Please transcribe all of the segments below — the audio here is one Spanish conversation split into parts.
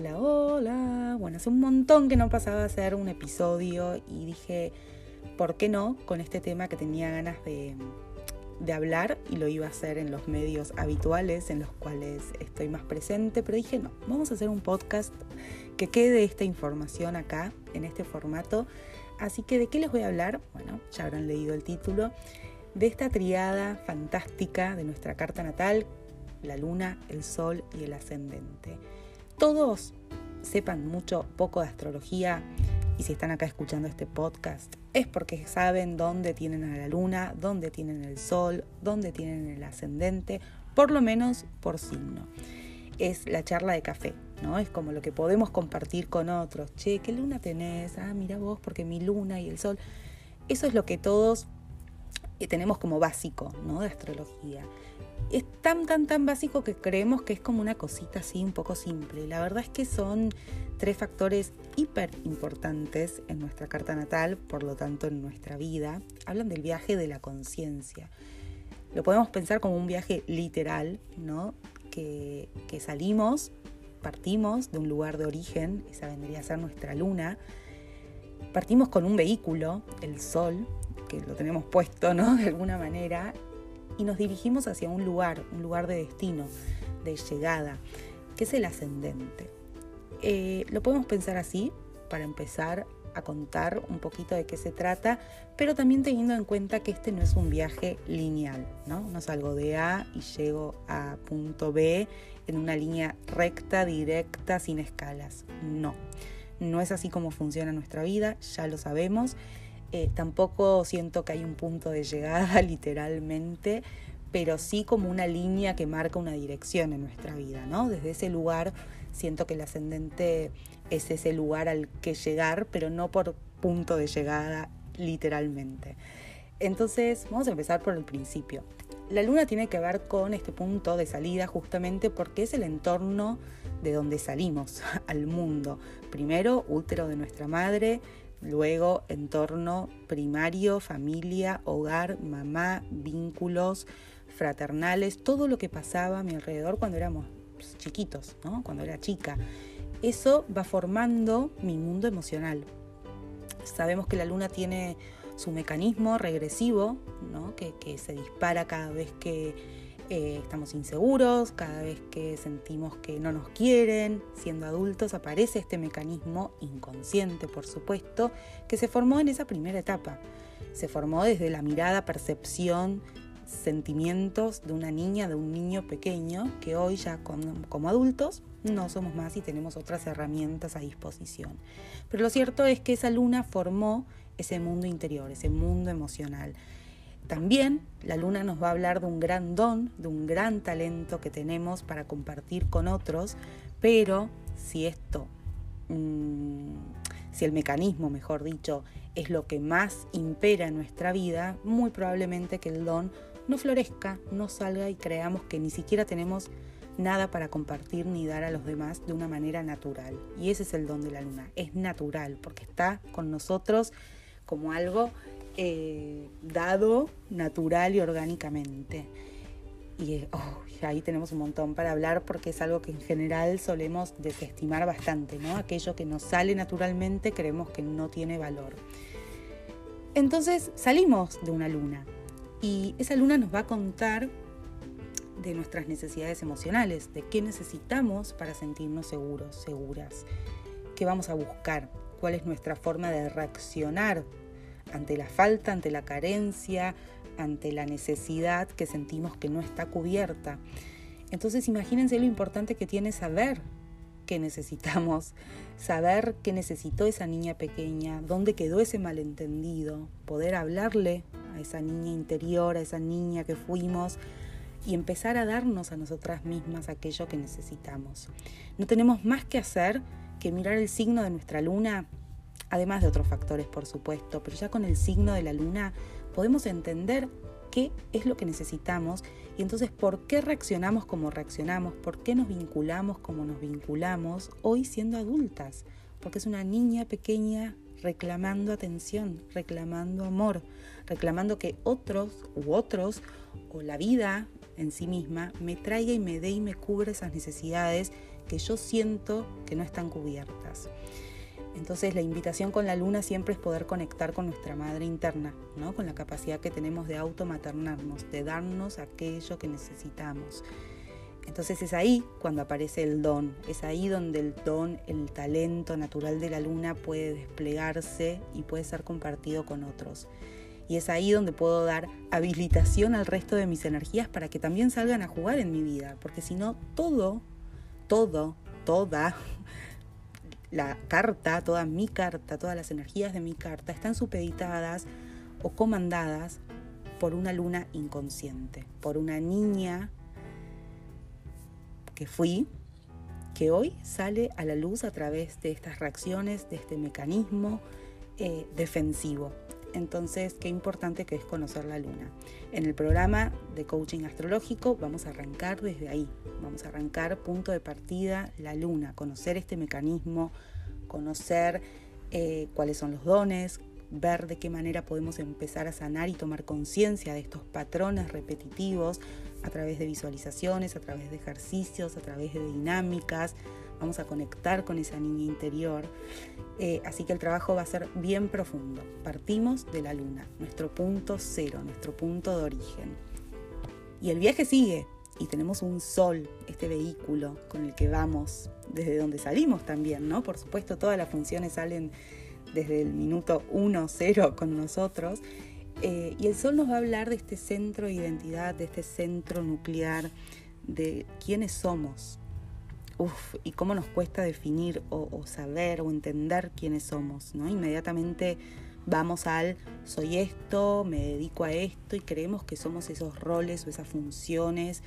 hola, hola. Bueno, hace un montón que no pasaba a hacer un episodio y dije, ¿por qué no? Con este tema que tenía ganas de, de hablar y lo iba a hacer en los medios habituales en los cuales estoy más presente, pero dije, no, vamos a hacer un podcast que quede esta información acá, en este formato. Así que, ¿de qué les voy a hablar? Bueno, ya habrán leído el título, de esta triada fantástica de nuestra carta natal, la luna, el sol y el ascendente todos sepan mucho, poco de astrología, y si están acá escuchando este podcast, es porque saben dónde tienen a la luna, dónde tienen el sol, dónde tienen el ascendente, por lo menos por signo. Es la charla de café, ¿no? Es como lo que podemos compartir con otros. Che, ¿qué luna tenés? Ah, mira vos, porque mi luna y el sol. Eso es lo que todos eh, tenemos como básico, ¿no? De astrología es tan, tan, tan básico que creemos que es como una cosita así un poco simple. La verdad es que son tres factores hiper importantes en nuestra carta natal, por lo tanto en nuestra vida. Hablan del viaje de la conciencia. Lo podemos pensar como un viaje literal, ¿no? Que, que salimos, partimos de un lugar de origen, esa vendría a ser nuestra luna. Partimos con un vehículo, el sol, que lo tenemos puesto, ¿no? De alguna manera, y nos dirigimos hacia un lugar, un lugar de destino, de llegada, que es el ascendente. Eh, lo podemos pensar así para empezar a contar un poquito de qué se trata, pero también teniendo en cuenta que este no es un viaje lineal, ¿no? No salgo de A y llego a punto B en una línea recta, directa, sin escalas. No, no es así como funciona nuestra vida, ya lo sabemos. Eh, tampoco siento que hay un punto de llegada literalmente, pero sí como una línea que marca una dirección en nuestra vida, ¿no? Desde ese lugar siento que el ascendente es ese lugar al que llegar, pero no por punto de llegada literalmente. Entonces, vamos a empezar por el principio. La luna tiene que ver con este punto de salida justamente porque es el entorno de donde salimos al mundo. Primero, útero de nuestra madre, Luego, entorno primario, familia, hogar, mamá, vínculos fraternales, todo lo que pasaba a mi alrededor cuando éramos chiquitos, ¿no? cuando era chica. Eso va formando mi mundo emocional. Sabemos que la luna tiene su mecanismo regresivo, ¿no? que, que se dispara cada vez que eh, estamos inseguros, cada vez que sentimos que no nos quieren, siendo adultos aparece este mecanismo inconsciente, por supuesto, que se formó en esa primera etapa. Se formó desde la mirada, percepción, sentimientos de una niña, de un niño pequeño, que hoy ya como adultos no somos más y tenemos otras herramientas a disposición. Pero lo cierto es que esa luna formó ese mundo interior, ese mundo emocional. También la luna nos va a hablar de un gran don, de un gran talento que tenemos para compartir con otros, pero si esto, mm, si el mecanismo, mejor dicho, es lo que más impera en nuestra vida, muy probablemente que el don no florezca, no salga y creamos que ni siquiera tenemos nada para compartir ni dar a los demás de una manera natural. Y ese es el don de la luna, es natural porque está con nosotros como algo eh, dado natural y orgánicamente. Y oh, ahí tenemos un montón para hablar porque es algo que en general solemos desestimar bastante, ¿no? Aquello que nos sale naturalmente creemos que no tiene valor. Entonces salimos de una luna y esa luna nos va a contar de nuestras necesidades emocionales, de qué necesitamos para sentirnos seguros, seguras, qué vamos a buscar, cuál es nuestra forma de reaccionar ante la falta, ante la carencia, ante la necesidad que sentimos que no está cubierta. Entonces imagínense lo importante que tiene saber qué necesitamos, saber qué necesitó esa niña pequeña, dónde quedó ese malentendido, poder hablarle a esa niña interior, a esa niña que fuimos y empezar a darnos a nosotras mismas aquello que necesitamos. No tenemos más que hacer que mirar el signo de nuestra luna además de otros factores por supuesto, pero ya con el signo de la luna podemos entender qué es lo que necesitamos y entonces por qué reaccionamos como reaccionamos, por qué nos vinculamos como nos vinculamos hoy siendo adultas, porque es una niña pequeña reclamando atención, reclamando amor, reclamando que otros u otros o la vida en sí misma me traiga y me dé y me cubra esas necesidades que yo siento que no están cubiertas. Entonces la invitación con la luna siempre es poder conectar con nuestra madre interna, ¿no? con la capacidad que tenemos de automaternarnos, de darnos aquello que necesitamos. Entonces es ahí cuando aparece el don, es ahí donde el don, el talento natural de la luna puede desplegarse y puede ser compartido con otros. Y es ahí donde puedo dar habilitación al resto de mis energías para que también salgan a jugar en mi vida, porque si no, todo, todo, toda la carta, toda mi carta, todas las energías de mi carta están supeditadas o comandadas por una luna inconsciente, por una niña que fui, que hoy sale a la luz a través de estas reacciones, de este mecanismo eh, defensivo. Entonces, qué importante que es conocer la luna. En el programa de coaching astrológico vamos a arrancar desde ahí. Vamos a arrancar punto de partida, la luna, conocer este mecanismo, conocer eh, cuáles son los dones, ver de qué manera podemos empezar a sanar y tomar conciencia de estos patrones repetitivos a través de visualizaciones, a través de ejercicios, a través de dinámicas. Vamos a conectar con esa niña interior. Eh, así que el trabajo va a ser bien profundo. Partimos de la luna, nuestro punto cero, nuestro punto de origen. Y el viaje sigue y tenemos un sol, este vehículo con el que vamos desde donde salimos también, ¿no? Por supuesto, todas las funciones salen desde el minuto 1, 0 con nosotros eh, y el sol nos va a hablar de este centro de identidad, de este centro nuclear, de quiénes somos. Uf, y cómo nos cuesta definir o, saber o entender quiénes somos, ¿no? Inmediatamente vamos al soy esto, me dedico a esto y creemos que somos esos roles o esas funciones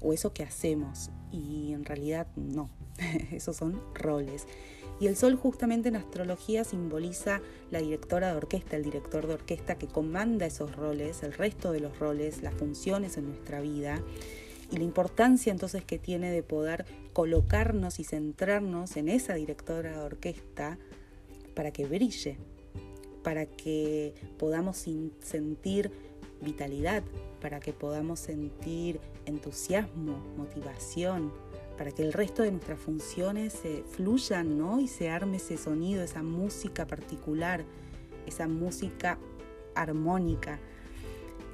o eso que hacemos. Y en realidad no, esos son roles. Y el sol justamente en astrología simboliza la directora de orquesta, el director de orquesta que comanda esos roles, el resto de los roles, las funciones en nuestra vida. Y la importancia entonces que tiene de poder colocarnos y centrarnos en esa directora de orquesta para que brille, para que podamos sentir vitalidad, para que podamos sentir entusiasmo, motivación, para que el resto de nuestras funciones se fluyan ¿no? y se arme ese sonido, esa música particular, esa música armónica.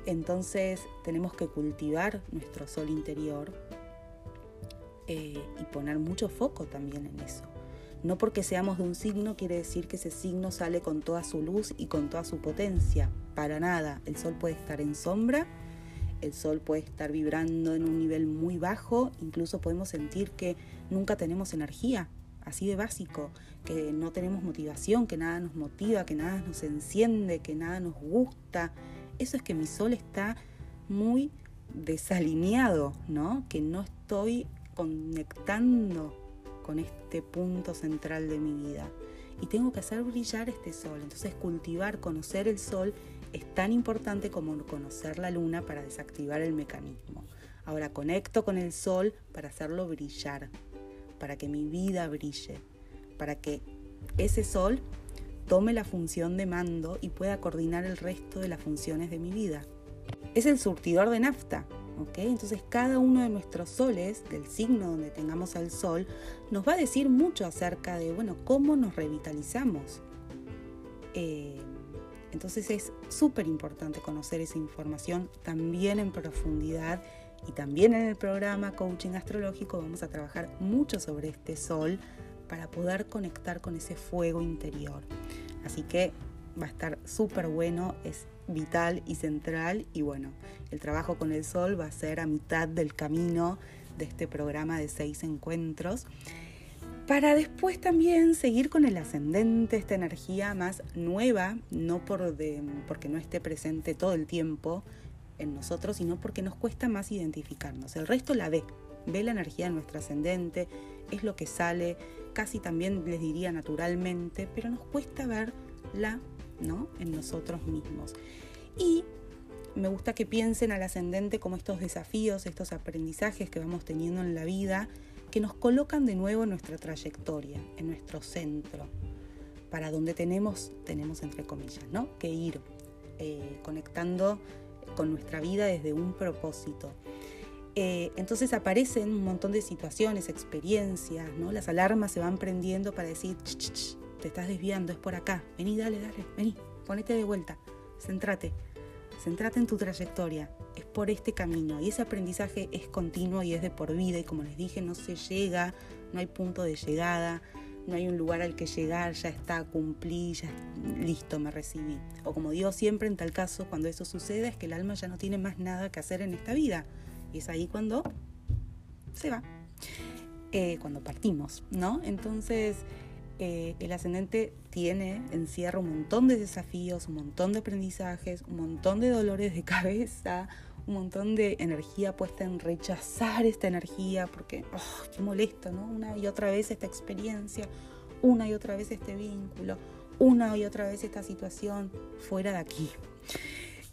Entonces tenemos que cultivar nuestro sol interior eh, y poner mucho foco también en eso. No porque seamos de un signo quiere decir que ese signo sale con toda su luz y con toda su potencia. Para nada. El sol puede estar en sombra el sol puede estar vibrando en un nivel muy bajo, incluso podemos sentir que nunca tenemos energía, así de básico, que no tenemos motivación, que nada nos motiva, que nada nos enciende, que nada nos gusta. Eso es que mi sol está muy desalineado, ¿no? Que no estoy conectando con este punto central de mi vida. Y tengo que hacer brillar este sol. Entonces cultivar, conocer el sol es tan importante como conocer la luna para desactivar el mecanismo. Ahora conecto con el sol para hacerlo brillar, para que mi vida brille, para que ese sol tome la función de mando y pueda coordinar el resto de las funciones de mi vida. Es el surtidor de nafta, ¿ok? Entonces cada uno de nuestros soles, del signo donde tengamos al sol, nos va a decir mucho acerca de, bueno, cómo nos revitalizamos. Eh, entonces es súper importante conocer esa información también en profundidad y también en el programa Coaching Astrológico vamos a trabajar mucho sobre este sol para poder conectar con ese fuego interior. Así que va a estar súper bueno, es vital y central y bueno, el trabajo con el sol va a ser a mitad del camino de este programa de seis encuentros para después también seguir con el ascendente, esta energía más nueva, no por porque no esté presente todo el tiempo en nosotros, sino porque nos cuesta más identificarnos. El resto la ve, ve la energía de nuestro ascendente, es lo que sale, casi también les diría naturalmente, pero nos cuesta verla ¿no? en nosotros mismos. Y me gusta que piensen al ascendente como estos desafíos, estos aprendizajes que vamos teniendo en la vida, que nos colocan de nuevo en nuestra trayectoria, en nuestro centro, para donde tenemos, tenemos entre comillas, ¿no? que ir eh, conectando con nuestra vida desde un propósito. Eh, entonces aparecen un montón de situaciones, experiencias, ¿no? Las alarmas se van prendiendo para decir, te estás desviando, es por acá, vení, dale, dale, vení, ponete de vuelta, centrate, centrate en tu trayectoria, es por este camino y ese aprendizaje es continuo y es de por vida y como les dije, no se llega, no hay punto de llegada, no hay un lugar al que llegar, ya está, cumplí, ya listo, me recibí. O como digo siempre en tal caso, cuando eso sucede es que el alma ya no tiene más nada que hacer en esta vida. Y es ahí cuando se va, eh, cuando partimos, ¿no? Entonces, eh, el ascendente tiene, encierra un montón de desafíos, un montón de aprendizajes, un montón de dolores de cabeza, un montón de energía puesta en rechazar esta energía, porque, oh, qué molesto, ¿no? Una y otra vez esta experiencia, una y otra vez este vínculo, una y otra vez esta situación, fuera de aquí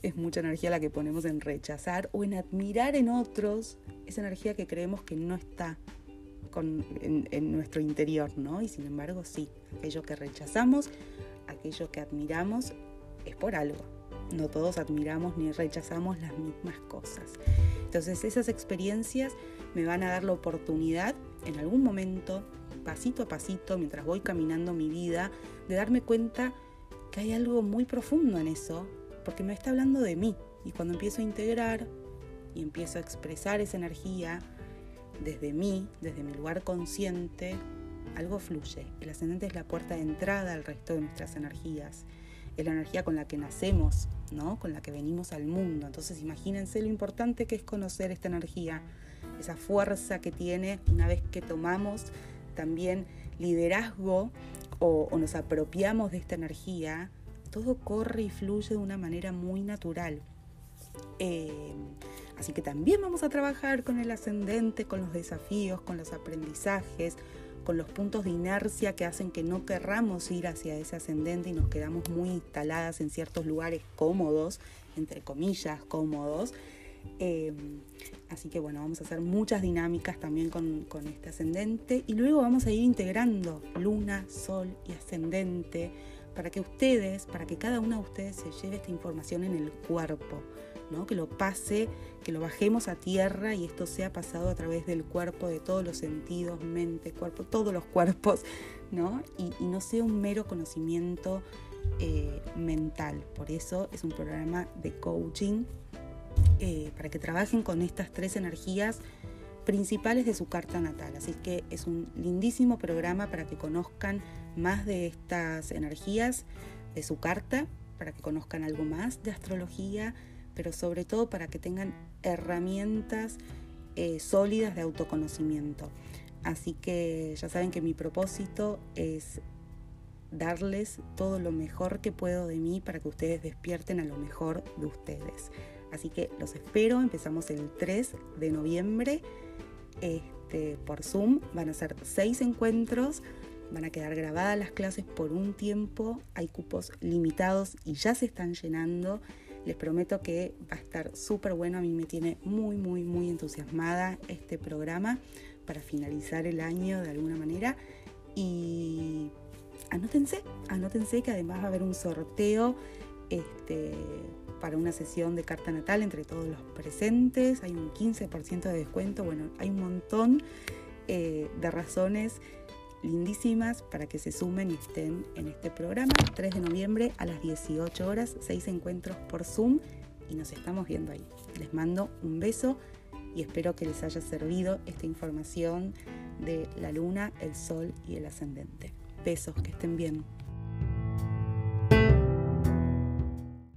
es mucha energía la que ponemos en rechazar o en admirar en otros esa energía que creemos que no está en, nuestro interior, ¿no? Y sin embargo, sí, aquello que rechazamos, aquello que admiramos, es por algo. No todos admiramos ni rechazamos las mismas cosas. Entonces esas experiencias me van a dar la oportunidad en algún momento, pasito a pasito, mientras voy caminando mi vida, de darme cuenta que hay algo muy profundo en eso porque me está hablando de mí. Y cuando empiezo a integrar y empiezo a expresar esa energía desde mí, desde mi lugar consciente, algo fluye. El ascendente es la puerta de entrada al resto de nuestras energías. Es la energía con la que nacemos, ¿no? Con la que venimos al mundo. Entonces imagínense lo importante que es conocer esta energía, esa fuerza que tiene una vez que tomamos también liderazgo o, o nos apropiamos de esta energía, todo corre y fluye de una manera muy natural. Eh, así que también vamos a trabajar con el ascendente, con los desafíos, con los aprendizajes, con los puntos de inercia que hacen que no querramos ir hacia ese ascendente y nos quedamos muy instaladas en ciertos lugares cómodos, entre comillas cómodos. Eh, así que bueno, vamos a hacer muchas dinámicas también con, con este ascendente y luego vamos a ir integrando luna, sol y ascendente para que ustedes, para que cada una de ustedes se lleve esta información en el cuerpo, ¿no? que lo pase, que lo bajemos a tierra y esto sea pasado a través del cuerpo, de todos los sentidos, mente, cuerpo, todos los cuerpos, ¿no? Y, no sea un mero conocimiento eh, mental. Por eso es un programa de coaching eh, para que trabajen con estas tres energías principales de su carta natal. Así que es un lindísimo programa para que conozcan más de estas energías de su carta, para que conozcan algo más de astrología, pero sobre todo para que tengan herramientas eh, sólidas de autoconocimiento. Así que ya saben que mi propósito es darles todo lo mejor que puedo de mí para que ustedes despierten a lo mejor de ustedes. Así que los espero, empezamos el 3 de noviembre este, por Zoom. Van a ser seis encuentros, van a quedar grabadas las clases por un tiempo, hay cupos limitados y ya se están llenando. Les prometo que va a estar súper bueno, a mí me tiene muy, muy, muy entusiasmada este programa para finalizar el año de alguna manera. Y anótense, anótense que además va a haber un sorteo este, para una sesión de carta natal entre todos los presentes, hay un 15% de descuento, bueno, hay un montón eh, de razones lindísimas para que se sumen y estén en este programa. 3 de noviembre a las 18 horas, 6 encuentros por Zoom y nos estamos viendo ahí. Les mando un beso y espero que les haya servido esta información de la luna, el sol y el ascendente. Besos, que estén bien.